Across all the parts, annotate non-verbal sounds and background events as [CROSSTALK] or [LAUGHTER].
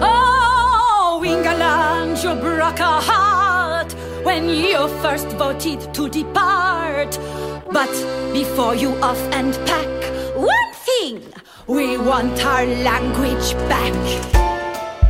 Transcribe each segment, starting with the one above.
Oh, Wingaland, you broke a heart when you first voted to depart. But before you off and pack, one thing, we want our language back.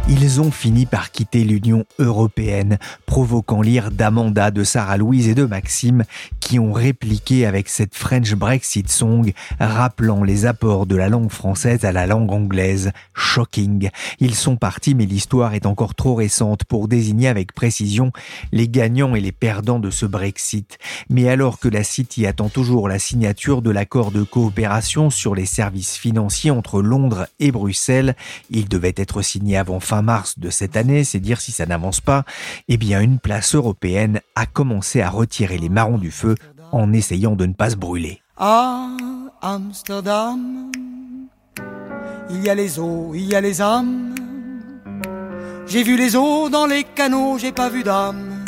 Ils ont fini par quitter l'Union européenne, provoquant l'ire d'Amanda, de Sarah Louise et de Maxime, qui ont répliqué avec cette French Brexit song, rappelant les apports de la langue française à la langue anglaise. Shocking. Ils sont partis, mais l'histoire est encore trop récente pour désigner avec précision les gagnants et les perdants de ce Brexit. Mais alors que la City attend toujours la signature de l'accord de coopération sur les services financiers entre Londres et Bruxelles, il devait être signé avant fin mars de cette année, c'est dire si ça n'avance pas, eh bien une place européenne a commencé à retirer les marrons du feu en essayant de ne pas se brûler. À Amsterdam, il y a les eaux, il y a les âmes. J'ai vu les eaux dans les canaux, j'ai pas vu d'âme.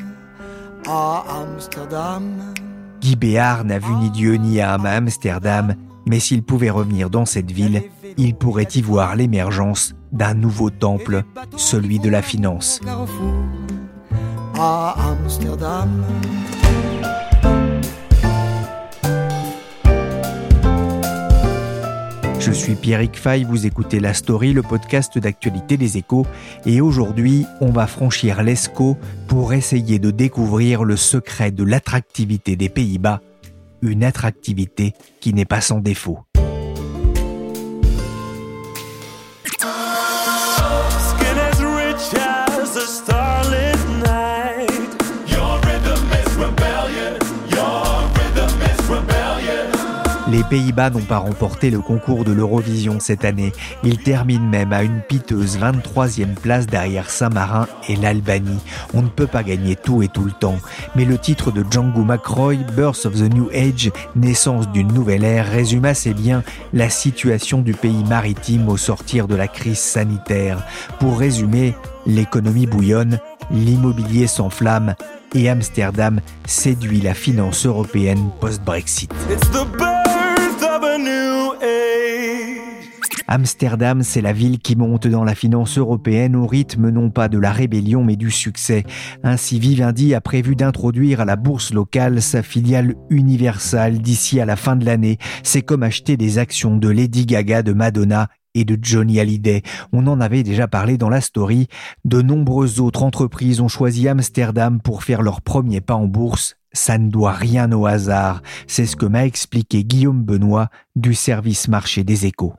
À Amsterdam. Guy Béard n'a vu ni Dieu ni âme à Amsterdam, mais s'il pouvait revenir dans cette ville, il pourrait y voir l'émergence d'un nouveau temple, celui de la finance. À Amsterdam. Je suis Pierrick Fay, vous écoutez La Story, le podcast d'actualité des échos, et aujourd'hui, on va franchir l'ESCO pour essayer de découvrir le secret de l'attractivité des Pays-Bas, une attractivité qui n'est pas sans défaut. Les Pays-Bas n'ont pas remporté le concours de l'Eurovision cette année. Ils terminent même à une piteuse 23e place derrière Saint-Marin et l'Albanie. On ne peut pas gagner tout et tout le temps. Mais le titre de Django McRoy, Birth of the New Age, naissance d'une nouvelle ère, résume assez bien la situation du pays maritime au sortir de la crise sanitaire. Pour résumer, l'économie bouillonne, l'immobilier s'enflamme et Amsterdam séduit la finance européenne post-Brexit. Amsterdam, c'est la ville qui monte dans la finance européenne au rythme non pas de la rébellion mais du succès. Ainsi, Vivendi a prévu d'introduire à la bourse locale sa filiale Universal d'ici à la fin de l'année. C'est comme acheter des actions de Lady Gaga, de Madonna et de Johnny Hallyday. On en avait déjà parlé dans la story. De nombreuses autres entreprises ont choisi Amsterdam pour faire leur premier pas en bourse. Ça ne doit rien au hasard. C'est ce que m'a expliqué Guillaume Benoît du service marché des échos.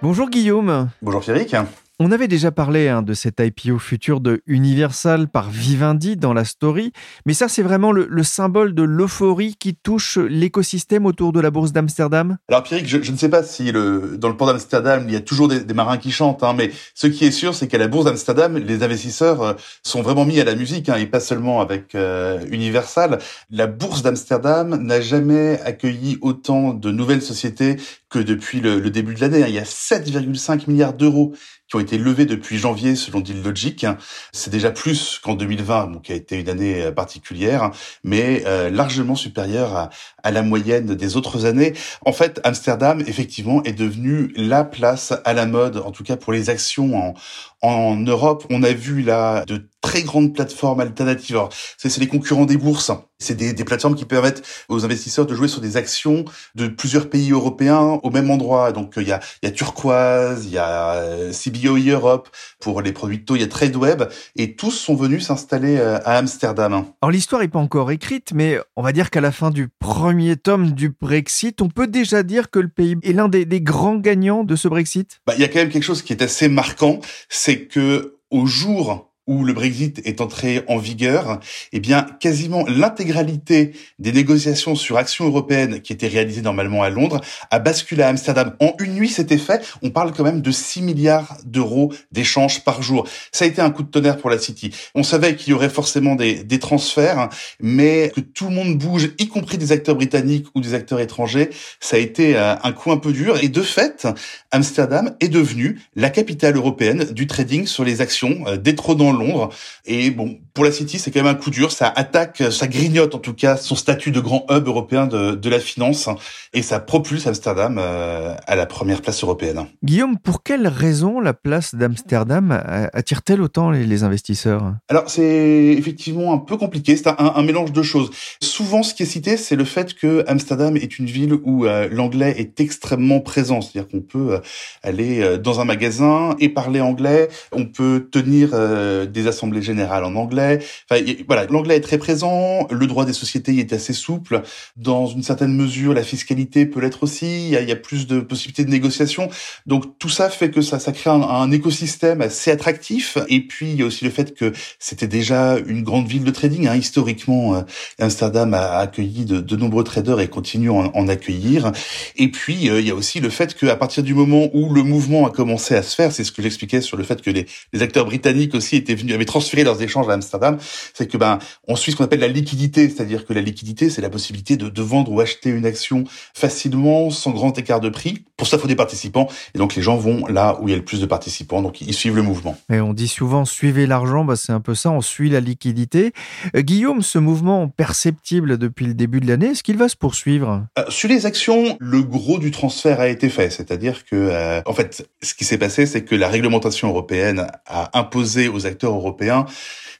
Bonjour Guillaume. Bonjour Pierrick. On avait déjà parlé hein, de cet IPO futur de Universal par Vivendi dans la story, mais ça c'est vraiment le, le symbole de l'euphorie qui touche l'écosystème autour de la bourse d'Amsterdam? Alors Pierrick, je, ne sais pas si dans le port d'Amsterdam, il y a toujours des, marins qui chantent, hein, mais ce qui est sûr, c'est qu'à la bourse d'Amsterdam, les investisseurs euh, sont vraiment mis à la musique, hein, et pas seulement avec euh, Universal. La bourse d'Amsterdam n'a jamais accueilli autant de nouvelles sociétés que depuis le début de l'année. Il y a 7,5 milliards d'euros qui ont été levés depuis janvier selon Deal Logic. C'est déjà plus qu'en 2020, donc qui a été une année euh, particulière, mais euh, largement supérieure à, la moyenne des autres années. En fait, Amsterdam, effectivement, est devenu la place à la mode, en tout cas pour les actions en, en Europe. On a vu là de très grandes plateformes alternatives. C'est les concurrents des bourses. C'est des, des plateformes qui permettent aux investisseurs de jouer sur des actions de plusieurs pays européens au même endroit. Donc, il y a, il y a Turquoise, il y a euh, CBOE Europe pour les produits de taux, il y a TradeWeb, et tous sont venus s'installer euh, à Amsterdam. Alors l'histoire n'est pas encore écrite, mais on va dire qu'à la fin du premier tome du Brexit, on peut déjà dire que le pays est l'un des, des grands gagnants de ce Brexit? Bah, il y a quand même quelque chose qui est assez marquant, c'est que au jour où le Brexit est entré en vigueur, eh bien, quasiment l'intégralité des négociations sur actions européennes qui étaient réalisées normalement à Londres a basculé à Amsterdam. En une nuit, c'était fait. On parle quand même de 6 milliards d'euros d'échanges par jour. Ça a été un coup de tonnerre pour la City. On savait qu'il y aurait forcément des, des transferts, mais que tout le monde bouge, y compris des acteurs britanniques ou des acteurs étrangers, ça a été euh, un coup un peu dur. Et de fait, Amsterdam est devenue la capitale européenne du trading sur les actions, euh, détrônant Londres. Et bon, pour la City, c'est quand même un coup dur. Ça attaque, ça grignote en tout cas son statut de grand hub européen de, de la finance et ça propulse Amsterdam euh, à la première place européenne. Guillaume, pour quelle raison la place d'Amsterdam attire-t-elle autant les, les investisseurs? Alors c'est effectivement un peu compliqué. C'est un, un, mélange de choses. Souvent, ce qui est cité, c'est le fait que Amsterdam est une ville où euh, l'anglais est extrêmement présent. C'est-à-dire qu'on peut euh, aller euh, dans un magasin et parler anglais. On peut tenir euh, des assemblées générales en anglais. Enfin, voilà, l'anglais est très présent. Le droit des sociétés est assez souple. Dans une certaine mesure, la fiscalité peut l'être aussi. Il y a, plus de possibilités de négociation. Donc tout ça fait que ça, ça crée un, écosystème assez attractif. Et puis il y a aussi le fait que c'était déjà une grande ville de trading. Hein. Historiquement, Amsterdam a accueilli de, nombreux traders et continue en, en accueillir. Et puis euh, il y a aussi le fait qu'à partir du moment où le mouvement a commencé à se faire, c'est ce que j'expliquais sur le fait que les, acteurs britanniques aussi étaient venus, avaient transféré leurs échanges à Amsterdam, c'est que ben on suit ce qu'on appelle la liquidité, c'est-à-dire que la liquidité, c'est la possibilité de, de, vendre ou acheter une action facilement, sans grand écart de prix. Pour ça, il faut des participants, et donc les gens vont là où il y a le plus de participants, donc ils suivent le mouvement. Et on dit souvent suivez l'argent, bah, c'est un peu ça, on suit la liquidité. Euh, Guillaume, ce mouvement perceptible depuis le début de l'année, est-ce qu'il va se poursuivre? Euh, Sur les actions, le gros du transfert a été fait, c'est-à-dire que euh, en fait, ce qui s'est passé, c'est que la réglementation européenne a imposé aux acteurs européens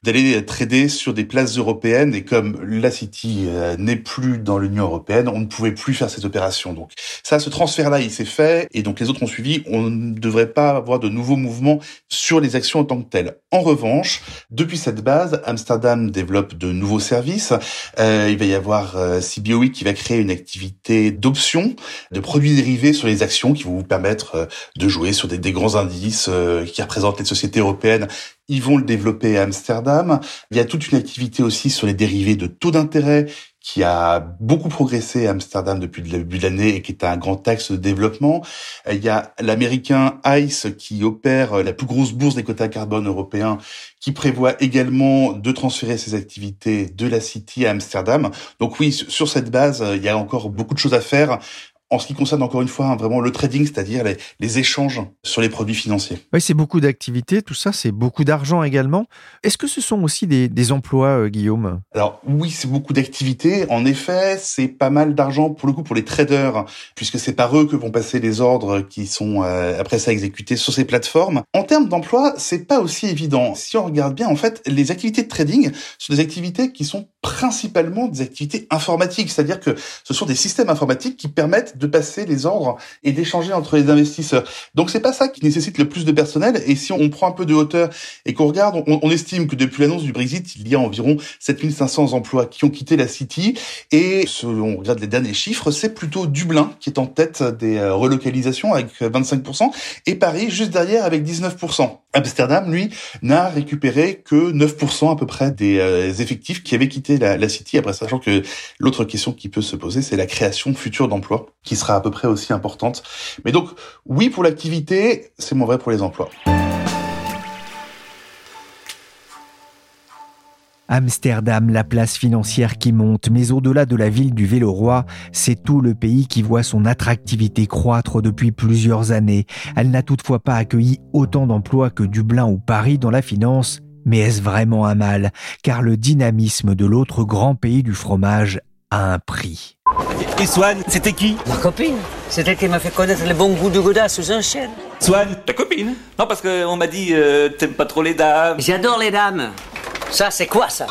d'aller trader sur des places européennes et comme la City euh, n'est plus dans l'Union européenne, on ne pouvait plus faire cette opération. Donc ça, ce transfert-là, il s'est fait et donc les autres ont suivi. On ne devrait pas avoir de nouveaux mouvements sur les actions en tant que telles. En revanche, depuis cette base, Amsterdam développe de nouveaux services. Euh, il va y avoir euh, CBOE qui va créer une activité d'options, de produits dérivés sur les actions qui vont vous permettre euh, de jouer sur des, des grands indices euh, qui représentent les sociétés européennes ils vont le développer à Amsterdam. Il y a toute une activité aussi sur les dérivés de taux d'intérêt qui a beaucoup progressé à Amsterdam depuis le début de l'année et qui est un grand axe de développement. Il y a l'américain ICE qui opère la plus grosse bourse des quotas carbone européens qui prévoit également de transférer ses activités de la City à Amsterdam. Donc oui, sur cette base, il y a encore beaucoup de choses à faire en ce qui concerne encore une fois hein, vraiment le trading, c'est-à-dire les, les, échanges sur les produits financiers. Oui, c'est beaucoup d'activités, tout ça, c'est beaucoup d'argent également. Est-ce que ce sont aussi des, des emplois, euh, Guillaume? Alors oui, c'est beaucoup d'activités. En effet, c'est pas mal d'argent pour le coup pour les traders, puisque c'est par eux que vont passer les ordres qui sont euh, après ça exécutés sur ces plateformes. En termes d'emploi, c'est pas aussi évident. Si on regarde bien, en fait, les activités de trading sont des activités qui sont principalement des activités informatiques, c'est-à-dire que ce sont des systèmes informatiques qui permettent de passer les ordres et d'échanger entre les investisseurs. Donc c'est pas ça qui nécessite le plus de personnel. Et si on prend un peu de hauteur et qu'on regarde, on, estime que depuis l'annonce du Brexit, il y a environ 7500 emplois qui ont quitté la City. Et si on regarde les derniers chiffres, c'est plutôt Dublin qui est en tête des euh, relocalisations avec 25% et Paris juste derrière avec 19%. Amsterdam, lui, n'a récupéré que 9% à peu près des euh, effectifs qui avaient quitté la, la City. Après, sachant que l'autre question qui peut se poser, c'est la création future d'emplois qui sera à peu près aussi importante. Mais donc, oui pour l'activité, c'est moins vrai pour les emplois. Amsterdam, la place financière qui monte, mais au-delà de la ville du Véloroy, c'est tout le pays qui voit son attractivité croître depuis plusieurs années. Elle n'a toutefois pas accueilli autant d'emplois que Dublin ou Paris dans la finance, mais est-ce vraiment un mal? Car le dynamisme de l'autre grand pays du fromage a un prix. Et Swan, c'était qui? Ma copine. C'est elle qui m'a fait connaître le bon goût du Gouda sous un chêne. Swan, ta copine? Non, parce qu'on m'a dit euh, t'aimes pas trop les dames. J'adore les dames. Ça, c'est quoi ça?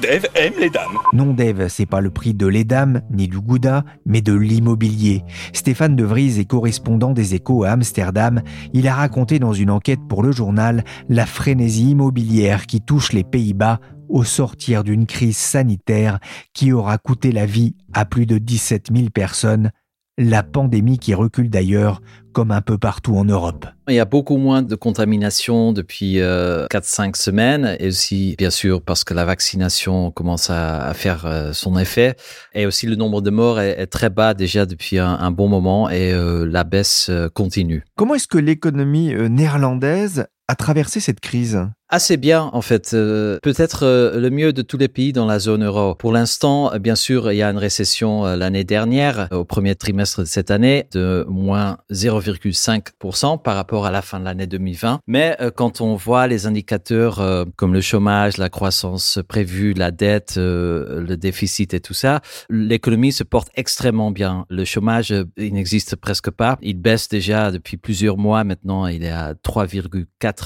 Dave aime les dames. Non, Dave, c'est pas le prix de les dames, ni du gouda, mais de l'immobilier. Stéphane De Vries est correspondant des échos à Amsterdam. Il a raconté dans une enquête pour le journal la frénésie immobilière qui touche les Pays-Bas au sortir d'une crise sanitaire qui aura coûté la vie à plus de 17 000 personnes la pandémie qui recule d'ailleurs comme un peu partout en Europe. Il y a beaucoup moins de contamination depuis euh, 4-5 semaines et aussi, bien sûr, parce que la vaccination commence à, à faire euh, son effet. Et aussi, le nombre de morts est, est très bas déjà depuis un, un bon moment et euh, la baisse euh, continue. Comment est-ce que l'économie néerlandaise a traversé cette crise Assez bien, en fait. Euh, Peut-être euh, le mieux de tous les pays dans la zone euro. Pour l'instant, euh, bien sûr, il y a une récession l'année dernière, au premier trimestre de cette année, de moins 0,5% par rapport à la fin de l'année 2020. Mais quand on voit les indicateurs comme le chômage, la croissance prévue, la dette, le déficit et tout ça, l'économie se porte extrêmement bien. Le chômage, il n'existe presque pas. Il baisse déjà depuis plusieurs mois. Maintenant, il est à 3,4%.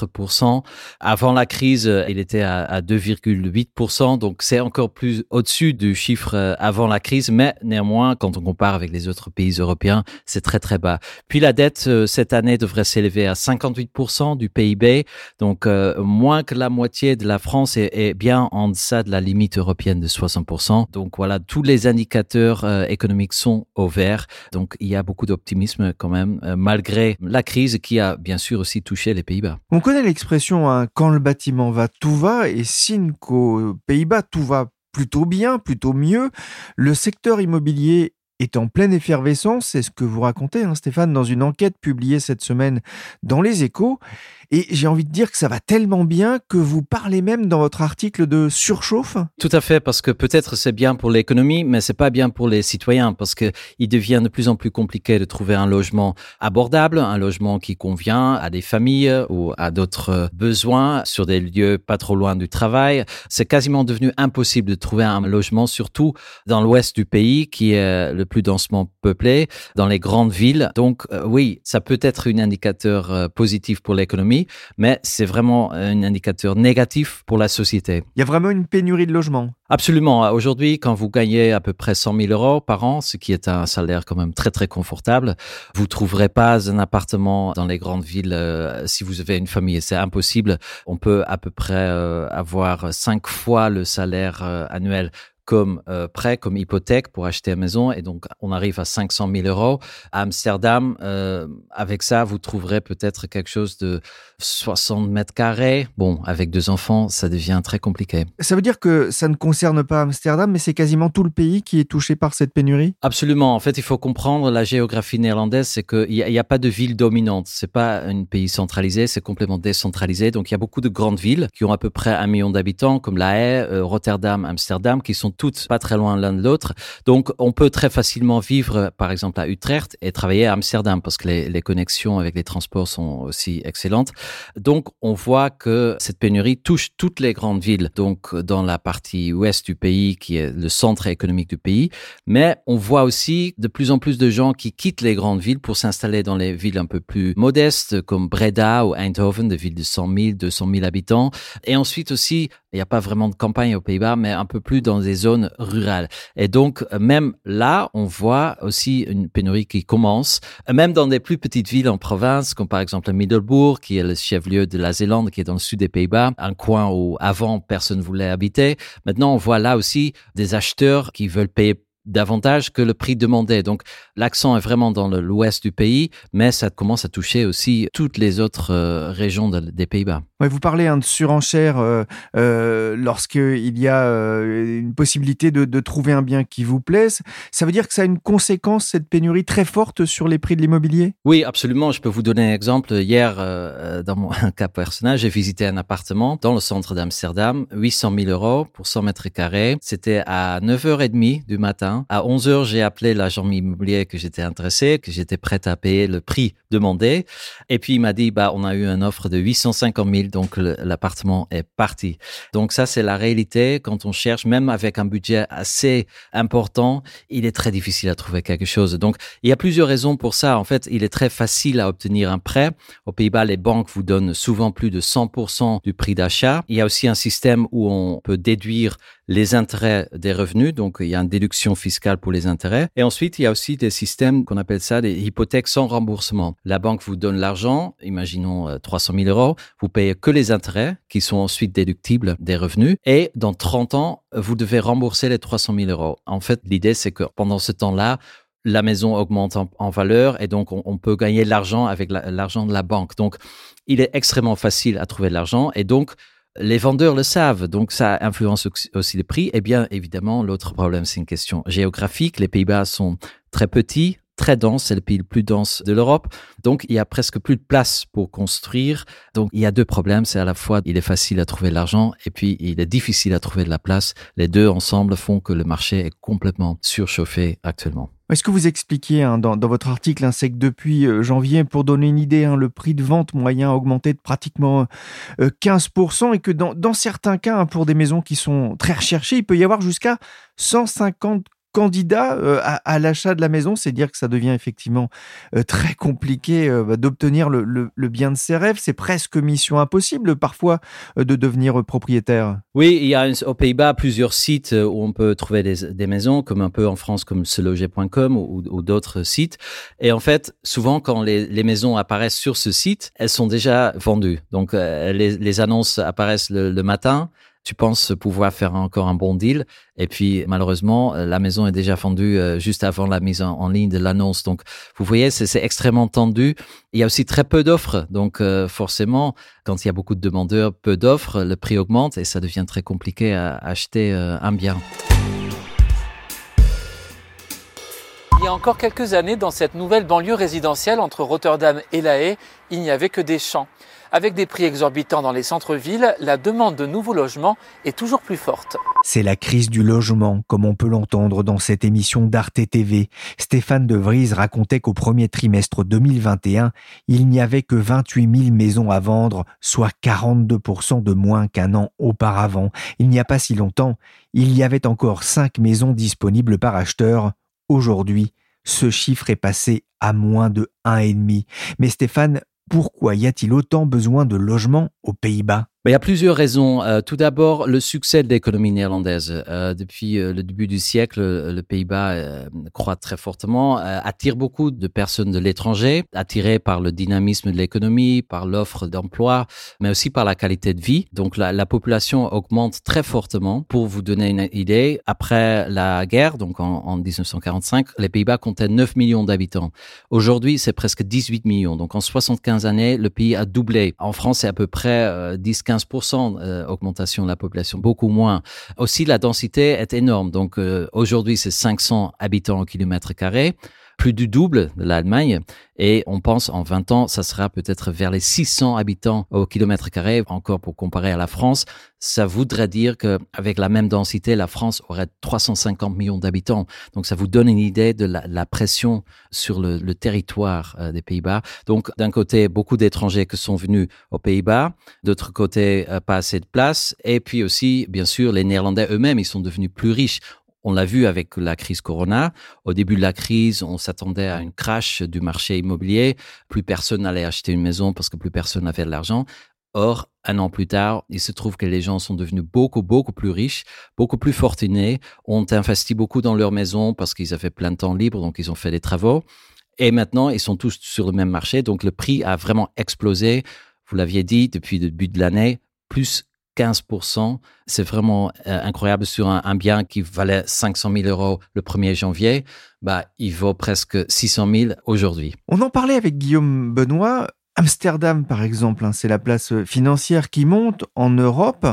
Avant la crise, euh, il était à, à 2,8%. Donc, c'est encore plus au-dessus du chiffre euh, avant la crise. Mais néanmoins, quand on compare avec les autres pays européens, c'est très, très bas. Puis la dette, euh, cette année, devrait s'élever à 58% du PIB. Donc, euh, moins que la moitié de la France est, est bien en deçà de la limite européenne de 60%. Donc, voilà, tous les indicateurs euh, économiques sont au vert. Donc, il y a beaucoup d'optimisme quand même, euh, malgré la crise qui a bien sûr aussi touché les Pays-Bas. On connaît l'expression hein, quand le bâtiment va, tout va, et signe qu'aux Pays-Bas, tout va plutôt bien, plutôt mieux. Le secteur immobilier est en pleine effervescence, c'est ce que vous racontez, hein, Stéphane, dans une enquête publiée cette semaine dans Les Échos. Et j'ai envie de dire que ça va tellement bien que vous parlez même dans votre article de surchauffe. Tout à fait, parce que peut-être c'est bien pour l'économie, mais c'est pas bien pour les citoyens, parce que il devient de plus en plus compliqué de trouver un logement abordable, un logement qui convient à des familles ou à d'autres besoins sur des lieux pas trop loin du travail. C'est quasiment devenu impossible de trouver un logement, surtout dans l'ouest du pays, qui est le plus densément peuplé, dans les grandes villes. Donc euh, oui, ça peut être un indicateur euh, positif pour l'économie, mais c'est vraiment un indicateur négatif pour la société. Il y a vraiment une pénurie de logements. Absolument. Aujourd'hui, quand vous gagnez à peu près 100 000 euros par an, ce qui est un salaire quand même très très confortable, vous trouverez pas un appartement dans les grandes villes euh, si vous avez une famille. C'est impossible. On peut à peu près avoir cinq fois le salaire annuel comme euh, prêt, comme hypothèque pour acheter une maison. Et donc, on arrive à 500 000 euros. À Amsterdam, euh, avec ça, vous trouverez peut-être quelque chose de 60 mètres carrés. Bon, avec deux enfants, ça devient très compliqué. Ça veut dire que ça ne concerne pas Amsterdam, mais c'est quasiment tout le pays qui est touché par cette pénurie? Absolument. En fait, il faut comprendre la géographie néerlandaise, c'est qu'il n'y a pas de ville dominante. C'est pas un pays centralisé, c'est complètement décentralisé. Donc, il y a beaucoup de grandes villes qui ont à peu près un million d'habitants, comme La Haye, euh, Rotterdam, Amsterdam, qui sont toutes pas très loin l'un de l'autre. Donc, on peut très facilement vivre, par exemple, à Utrecht et travailler à Amsterdam parce que les, les connexions avec les transports sont aussi excellentes. Donc, on voit que cette pénurie touche toutes les grandes villes. Donc, dans la partie ouest du pays, qui est le centre économique du pays. Mais on voit aussi de plus en plus de gens qui quittent les grandes villes pour s'installer dans les villes un peu plus modestes, comme Breda ou Eindhoven, des villes de 100 000, 200 000 habitants. Et ensuite aussi, il n'y a pas vraiment de campagne aux Pays-Bas, mais un peu plus dans des zones rurales. Et donc, même là, on voit aussi une pénurie qui commence, même dans des plus petites villes en province, comme par exemple Middelbourg, qui est le chef-lieu de la Zélande, qui est dans le sud des Pays-Bas, un coin où avant personne voulait habiter. Maintenant, on voit là aussi des acheteurs qui veulent payer davantage que le prix demandé. Donc l'accent est vraiment dans l'ouest du pays, mais ça commence à toucher aussi toutes les autres euh, régions de- des Pays-Bas. Ouais, vous parlez hein, de surenchère euh, euh, lorsqu'il y a euh, une possibilité de, de trouver un bien qui vous plaise. Ça veut dire que ça a une conséquence, cette pénurie très forte sur les prix de l'immobilier? Oui, absolument. Je peux vous donner un exemple. Hier, euh, dans mon [LAUGHS] cas personnel, j'ai visité un appartement dans le centre d'Amsterdam, 800 000 euros pour 100 mètres carrés. C'était à 9h30 du matin. À 11h, j'ai appelé l'agent immobilier que j'étais intéressé, que j'étais prêt à payer le prix demandé. Et puis, il m'a dit, bah, on a eu une offre de 850 000, donc l'appartement est parti. Donc ça, c'est la réalité. Quand on cherche, même avec un budget assez important, il est très difficile à trouver quelque chose. Donc, il y a plusieurs raisons pour ça. En fait, il est très facile à obtenir un prêt. Aux Pays-Bas, les banques vous donnent souvent plus de 100% du prix d'achat. Il y a aussi un système où on peut déduire les intérêts des revenus, donc il y a une déduction fiscale pour les intérêts. Et ensuite, il y a aussi des systèmes qu'on appelle ça des hypothèques sans remboursement. La banque vous donne l'argent, imaginons euh, 300 000 euros, vous payez que les intérêts qui sont ensuite déductibles des revenus et dans 30 ans, vous devez rembourser les 300 000 euros. En fait, l'idée, c'est que pendant ce temps-là, la maison augmente en, valeur et donc on, peut gagner de l'argent avec l'argent de la banque. Donc, il est extrêmement facile à trouver de l'argent et donc les vendeurs le savent, donc ça influence aussi les prix. Et bien évidemment, l'autre problème, c'est une question géographique. Les Pays-Bas sont très petits, très dense, c'est le pays le plus dense de l'Europe. Donc, il y a presque plus de place pour construire. Donc, il y a deux problèmes. C'est à la fois, il est facile à trouver de l'argent et puis il est difficile à trouver de la place. Les deux ensemble font que le marché est complètement surchauffé actuellement. Est-ce que vous expliquez hein, dans, votre article, hein, c'est que depuis euh, janvier, pour donner une idée, hein, le prix de vente moyen a augmenté de pratiquement 15% euh, et que dans, dans certains cas, pour des maisons qui sont très recherchées, il peut y avoir jusqu'à 150 candidat euh, à, l'achat de la maison, c'est dire que ça devient effectivement euh, très compliqué euh, bah, d'obtenir le, bien de ses rêves. C'est presque mission impossible parfois de devenir propriétaire. Oui, il y a aux Pays-Bas plusieurs sites où on peut trouver des, maisons, comme un peu en France comme seloger.com ou, d'autres sites. Et en fait, souvent quand les, maisons apparaissent sur ce site, elles sont déjà vendues. Donc les, annonces apparaissent le matin tu penses pouvoir faire encore un bon deal. Et puis, malheureusement, la maison est déjà vendue euh, juste avant la mise en, ligne de l'annonce. Donc, vous voyez, c'est extrêmement tendu. Il y a aussi très peu d'offres. Donc, euh, forcément, quand il y a beaucoup de demandeurs, peu d'offres, le prix augmente et ça devient très compliqué à acheter euh, un bien. Encore quelques années, dans cette nouvelle banlieue résidentielle entre Rotterdam et La Haye, il n'y avait que des champs. Avec des prix exorbitants dans les centres-villes, la demande de nouveaux logements est toujours plus forte. C'est la crise du logement, comme on peut l'entendre dans cette émission d'Arte TV. Stéphane De Vries racontait qu'au premier trimestre 2021, il n'y avait que 28 000 maisons à vendre, soit 42% de moins qu'un an auparavant. Il n'y a pas si longtemps, il y avait encore 5 maisons disponibles par acheteur. Aujourd'hui, ce chiffre est passé à moins de 1,5. Mais Stéphane, pourquoi y a-t-il autant besoin de logements aux Pays-Bas? Il y a plusieurs raisons. Euh, tout d'abord, le succès de l'économie néerlandaise. Euh, depuis euh, le début du siècle, le Pays-Bas croît très fortement, attire beaucoup de personnes de l'étranger, attirées par le dynamisme de l'économie, par l'offre d'emploi, mais aussi par la qualité de vie. Donc la, la, population augmente très fortement. Pour vous donner une idée, après la guerre, donc en, en 1945, les Pays-Bas comptaient 9 millions d'habitants. Aujourd'hui, c'est presque 18 millions. Donc en 75 années, le pays a doublé. En France, c'est à peu près 10 15% euh, augmentation de la population, beaucoup moins. Aussi, la densité est énorme. Donc, euh, aujourd'hui, c'est 500 habitants au kilomètre carré plus du double de l'Allemagne. Et on pense en 20 ans, ça sera peut-être vers les 600 habitants au kilomètre carré, encore pour comparer à la France. Ça voudrait dire qu'avec la même densité, la France aurait 350 millions d'habitants. Donc ça vous donne une idée de la, pression sur le, territoire euh, des Pays-Bas. Donc d'un côté, beaucoup d'étrangers qui sont venus aux Pays-Bas, d'autre côté, euh, pas assez de place. Et puis aussi, bien sûr, les Néerlandais eux-mêmes, ils sont devenus plus riches. On l'a vu avec la crise Corona. Au début de la crise, on s'attendait à une crash du marché immobilier. Plus personne n'allait acheter une maison parce que plus personne n'avait de l'argent. Or, un an plus tard, il se trouve que les gens sont devenus beaucoup, beaucoup plus riches, beaucoup plus fortunés, ont investi beaucoup dans leur maison parce qu'ils avaient plein de temps libre, donc ils ont fait des travaux. Et maintenant, ils sont tous sur le même marché, donc le prix a vraiment explosé. Vous l'aviez dit, depuis le début de l'année, plus 15%. C'est vraiment euh, incroyable sur un, bien qui valait 500 000 euros le 1er janvier. Bah, il vaut presque 600 000 aujourd'hui. On en parlait avec Guillaume Benoît. Amsterdam, par exemple, hein, c'est la place financière qui monte en Europe.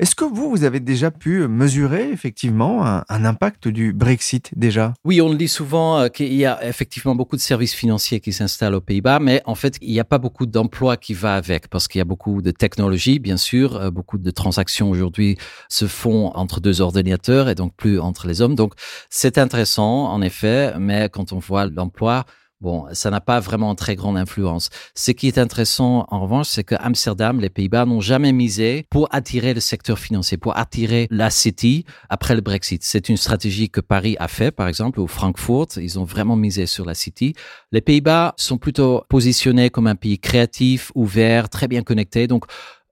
Est-ce que vous, vous avez déjà pu mesurer effectivement un, impact du Brexit déjà? Oui, on le dit souvent euh, qu'il y a effectivement beaucoup de services financiers qui s'installent aux Pays-Bas, mais en fait, il n'y a pas beaucoup d'emplois qui va avec parce qu'il y a beaucoup de technologies, bien sûr, euh, beaucoup de transactions aujourd'hui se font entre deux ordinateurs et donc plus entre les hommes. Donc, c'est intéressant, en effet, mais quand on voit l'emploi, Bon, ça n'a pas vraiment très grande influence. Ce qui est intéressant, en revanche, c'est que Amsterdam, les Pays-Bas, n'ont jamais misé pour attirer le secteur financier, pour attirer la City après le Brexit. C'est une stratégie que Paris a fait, par exemple, ou Francfort. Ils ont vraiment misé sur la City. Les Pays-Bas sont plutôt positionnés comme un pays créatif, ouvert, très bien connecté. Donc,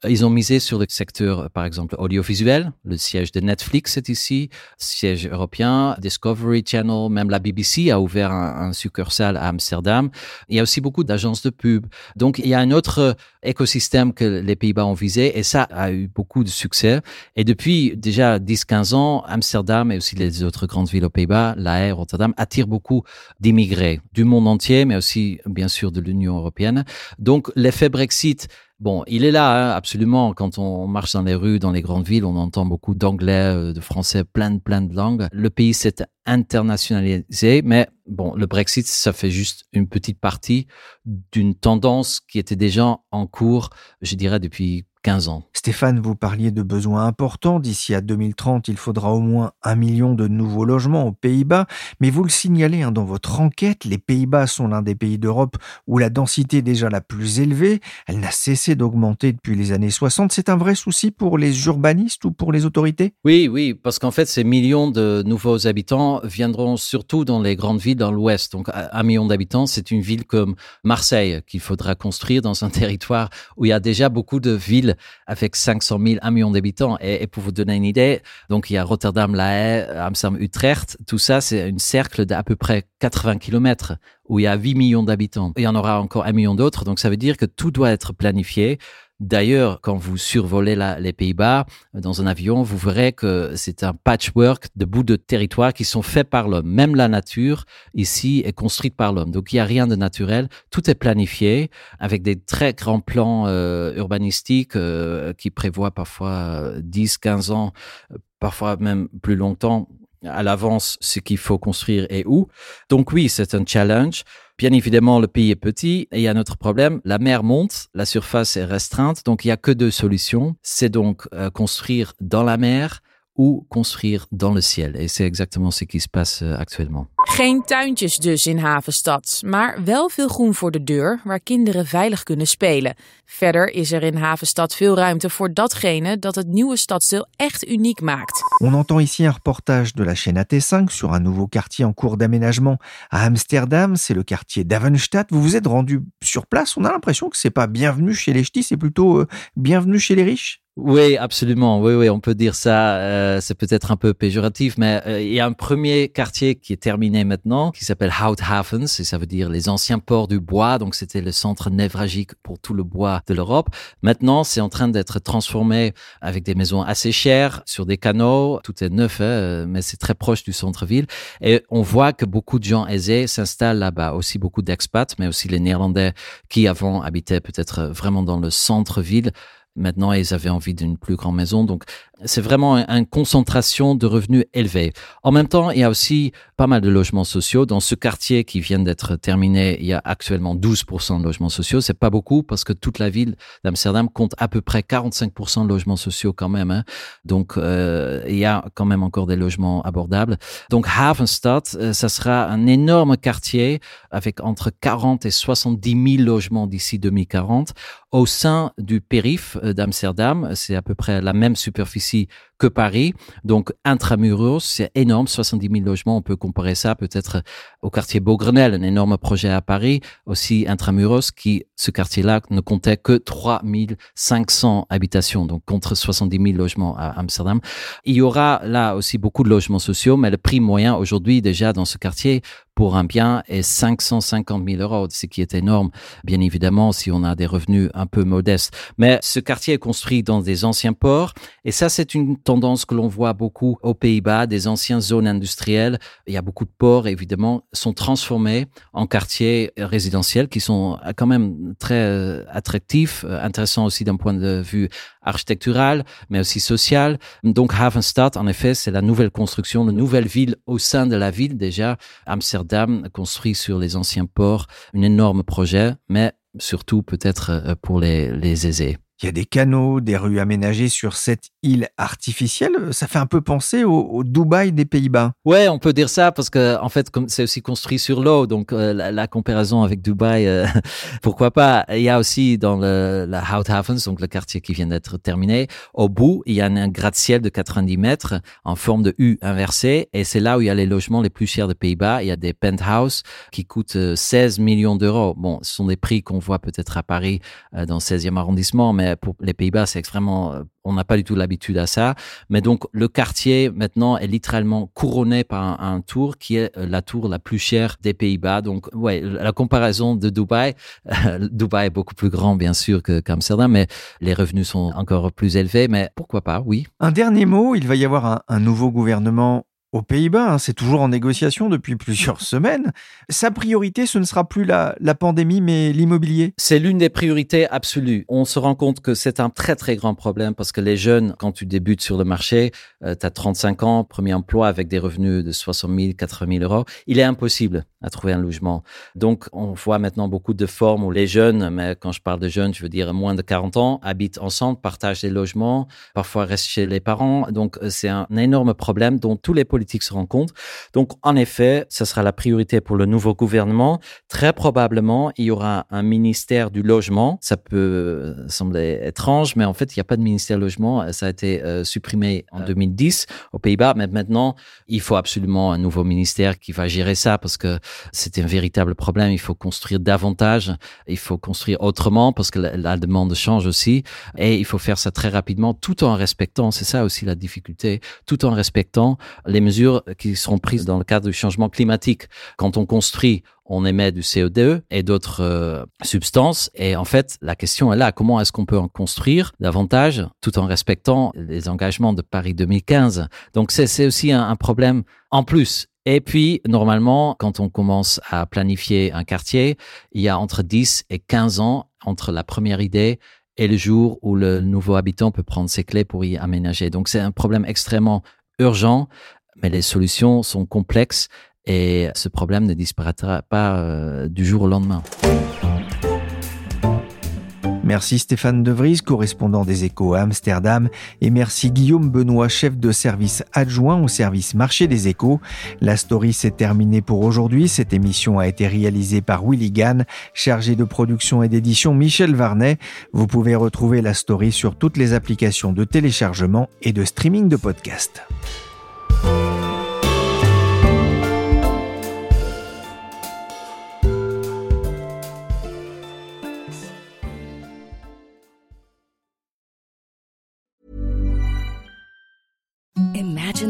Ils ont misé sur le secteur, par exemple, audiovisuel. Le siège de Netflix est ici, siège européen, Discovery Channel, même la BBC a ouvert un, un succursale à Amsterdam. Il y a aussi beaucoup d'agences de pub. Donc, il y a un autre écosystème que les Pays-Bas ont visé et ça a eu beaucoup de succès. Et depuis déjà 10-15 ans, Amsterdam et aussi les autres grandes villes aux Pays-Bas, La Haye, Rotterdam, attirent beaucoup d'immigrés du monde entier, mais aussi, bien sûr, de l'Union européenne. Donc, l'effet Brexit Bon, il est là, hein, absolument. Quand on marche dans les rues, dans les grandes villes, on entend beaucoup d'anglais, euh, de français, plein de, plein de langues. Le pays s'est internationalisé, mais bon, le Brexit, ça fait juste une petite partie d'une tendance qui était déjà en cours, je dirais, depuis 15 ans. Stéphane, vous parliez de besoins importants. D'ici à 2030, il faudra au moins un million de nouveaux logements aux Pays-Bas. Mais vous le signalez hein, dans votre enquête, les Pays-Bas sont l'un des pays d'Europe où la densité est déjà la plus élevée. Elle n'a cessé d'augmenter depuis les années 60. C'est un vrai souci pour les urbanistes ou pour les autorités? Oui, oui, parce qu'en fait, ces millions de nouveaux habitants viendront surtout dans les grandes villes dans l'Ouest. Donc, un million d'habitants, c'est une ville comme Marseille qu'il faudra construire dans un [LAUGHS] territoire où il y a déjà beaucoup de villes avec 500 000, 1 million d'habitants. Et, pour vous donner une idée, donc il y a Rotterdam, La Haye, Amsterdam, Utrecht. Tout ça, c'est un cercle d'à peu près 80 kilomètres où il y a 8 millions d'habitants. Il y en aura encore un million d'autres. Donc ça veut dire que tout doit être planifié. D'ailleurs, quand vous survolez la, les Pays-Bas dans un avion, vous verrez que c'est un patchwork de bouts de territoire qui sont faits par l'homme. Même la nature ici est construite par l'homme. Donc il n'y a rien de naturel. Tout est planifié avec des très grands plans euh, urbanistiques euh, qui prévoient parfois 10, 15 ans, parfois même plus longtemps à l'avance ce qu'il faut construire et où. Donc oui, c'est un challenge. Bien évidemment, le pays est petit et il y a un autre problème. La mer monte, la surface est restreinte, donc il y a que deux solutions. C'est donc euh, construire dans la mer ou construire dans le ciel. Et c'est exactement ce qui se passe euh, actuellement. Geen tuintjes dus in Havenstad, maar wel veel groen voor de deur waar kinderen veilig kunnen spelen. Verder is er in Havenstad veel ruimte voor datgene dat het nieuwe stadsdeel echt uniek maakt. On entend ici un reportage de la chaîne AT5 sur un nouveau quartier en cours d'aménagement à Amsterdam, c'est le quartier d'Avenstadt. Vous vous êtes rendu sur place, on a l'impression que c'est pas bienvenue chez les ch'tis, c'est plutôt euh, bienvenue chez les riches. Oui, absolument. Oui, oui, on peut dire ça. Euh, c'est peut-être un peu péjoratif, mais euh, il y a un premier quartier qui est terminé maintenant, qui s'appelle Houthavens, et ça veut dire les anciens ports du bois. Donc, c'était le centre névralgique pour tout le bois de l'Europe. Maintenant, c'est en train d'être transformé avec des maisons assez chères sur des canaux. Tout est neuf, hein, mais c'est très proche du centre-ville. Et on voit que beaucoup de gens aisés s'installent là-bas. Aussi beaucoup d'expats, mais aussi les Néerlandais qui avant habitaient peut-être vraiment dans le centre-ville Maintenant, ils avaient envie d'une plus grande maison. Donc, c'est vraiment une concentration de revenus élevés. En même temps, il y a aussi pas mal de logements sociaux. Dans ce quartier qui vient d'être terminé, il y a actuellement 12% de logements sociaux. C'est pas beaucoup parce que toute la ville d'Amsterdam compte à peu près 45% de logements sociaux quand même. Hein. Donc, euh, il y a quand même encore des logements abordables. Donc, Havenstad, euh, ça sera un énorme quartier avec entre 40 et 70 000 logements d'ici 2040 au sein du périph d'Amsterdam. C'est à peu près la même superficie que Paris. Donc, intramuros, c'est énorme, 70 000 logements. On peut comparer ça peut-être au quartier Beaugrenelle, un énorme projet à Paris, aussi intramuros, qui, ce quartier-là, ne comptait que 3 500 habitations, donc contre 70 000 logements à Amsterdam. Il y aura là aussi beaucoup de logements sociaux, mais le prix moyen aujourd'hui, déjà, dans ce quartier, pour un bien est 550 000 euros, ce qui est énorme, bien évidemment, si on a des revenus un peu modestes. Mais ce quartier est construit dans des anciens ports, et ça, c'est une tendance que l'on voit beaucoup aux Pays-Bas, des anciennes zones industrielles. Il y a beaucoup de ports, évidemment, sont transformés en quartiers résidentiels qui sont quand même très euh, attractifs, euh, intéressants aussi d'un point de vue architectural, mais aussi social. Donc Havenstad, en effet, c'est la nouvelle construction, la nouvelle ville au sein de la ville déjà. Amsterdam, construit sur les anciens ports, un énorme projet, mais surtout peut-être euh, pour les aisés. Il y a des canaux, des rues aménagées sur cette île artificielle. Ça fait un peu penser au, Dubaï des Pays-Bas. Ouais, on peut dire ça parce que en fait, c'est aussi construit sur l'eau, donc euh, la, la, comparaison avec Dubaï, euh, [LAUGHS] pourquoi pas? Il y a aussi dans le, la Houthavens, donc le quartier qui vient d'être terminé, au bout, il y a un, gratte-ciel de 90 mètres en forme de U inversée, et c'est là où il y a les logements les plus chers des Pays-Bas. Il y a des penthouses qui coûtent 16 millions d'euros. Bon, ce sont des prix qu'on voit peut-être à Paris euh, dans le 16e arrondissement, mais mais pour les Pays-Bas, c'est extrêmement, euh, on n'a pas du tout l'habitude à ça. Mais donc, le quartier, maintenant, est littéralement couronné par un, tour qui est euh, la tour la plus chère des Pays-Bas. Donc, ouais, la comparaison de Dubaï, [LAUGHS] Dubaï est beaucoup plus grand, bien sûr, qu'Amsterdam, mais les revenus sont encore plus élevés. Mais pourquoi pas, oui. Un dernier mot, il va y avoir un nouveau gouvernement aux Pays-Bas, hein, c'est toujours en négociation depuis plusieurs [LAUGHS] semaines. Sa priorité, ce ne sera plus la, la pandémie, mais l'immobilier. C'est l'une des priorités absolues. On se rend compte que c'est un très très grand problème parce que les jeunes, quand tu débutes sur le marché, euh, tu as 35 ans, premier emploi avec des revenus de 60 000, 80 000 euros, il est impossible à trouver un logement. Donc on voit maintenant beaucoup de formes où les jeunes, mais quand je parle de jeunes, je veux dire moins de 40 ans, habitent ensemble, partagent des logements, parfois restent chez les parents. Donc euh, c'est un énorme problème dont tous les politique se rend compte. Donc, en effet, ce sera la priorité pour le nouveau gouvernement. Très probablement, il y aura un ministère du logement. Ça peut euh, sembler étrange, mais en fait, il n'y a pas de ministère du logement. Ça a été euh, supprimé en 2010 aux Pays-Bas, mais maintenant, il faut absolument un nouveau ministère qui va gérer ça parce que c'est un véritable problème. Il faut construire davantage, il faut construire autrement parce que la, demande change aussi et il faut faire ça très rapidement tout en respectant, c'est ça aussi la difficulté, tout en respectant les mesures qui seront prises dans le cadre du changement climatique. Quand on construit, on émet du CO2 et d'autres euh, substances. Et en fait, la question est là, comment est-ce qu'on peut en construire davantage tout en respectant les engagements de Paris 2015 Donc c'est aussi un problème en plus. Et puis, normalement, quand on commence à planifier un quartier, il y a entre 10 et 15 ans entre la première idée et le jour où le nouveau habitant peut prendre ses clés pour y aménager. Donc c'est un problème extrêmement urgent mais les solutions sont complexes et ce problème ne disparaîtra pas euh, du jour au lendemain. Merci Stéphane De Vries, correspondant des Échos à Amsterdam, et merci Guillaume Benoît, chef de service adjoint au service marché des Échos. La story s'est terminée pour aujourd'hui. Cette émission a été réalisée par Willy Gann, chargé de production et d'édition Michel Varnet. Vous pouvez retrouver la story sur toutes les applications de téléchargement et de streaming de podcasts.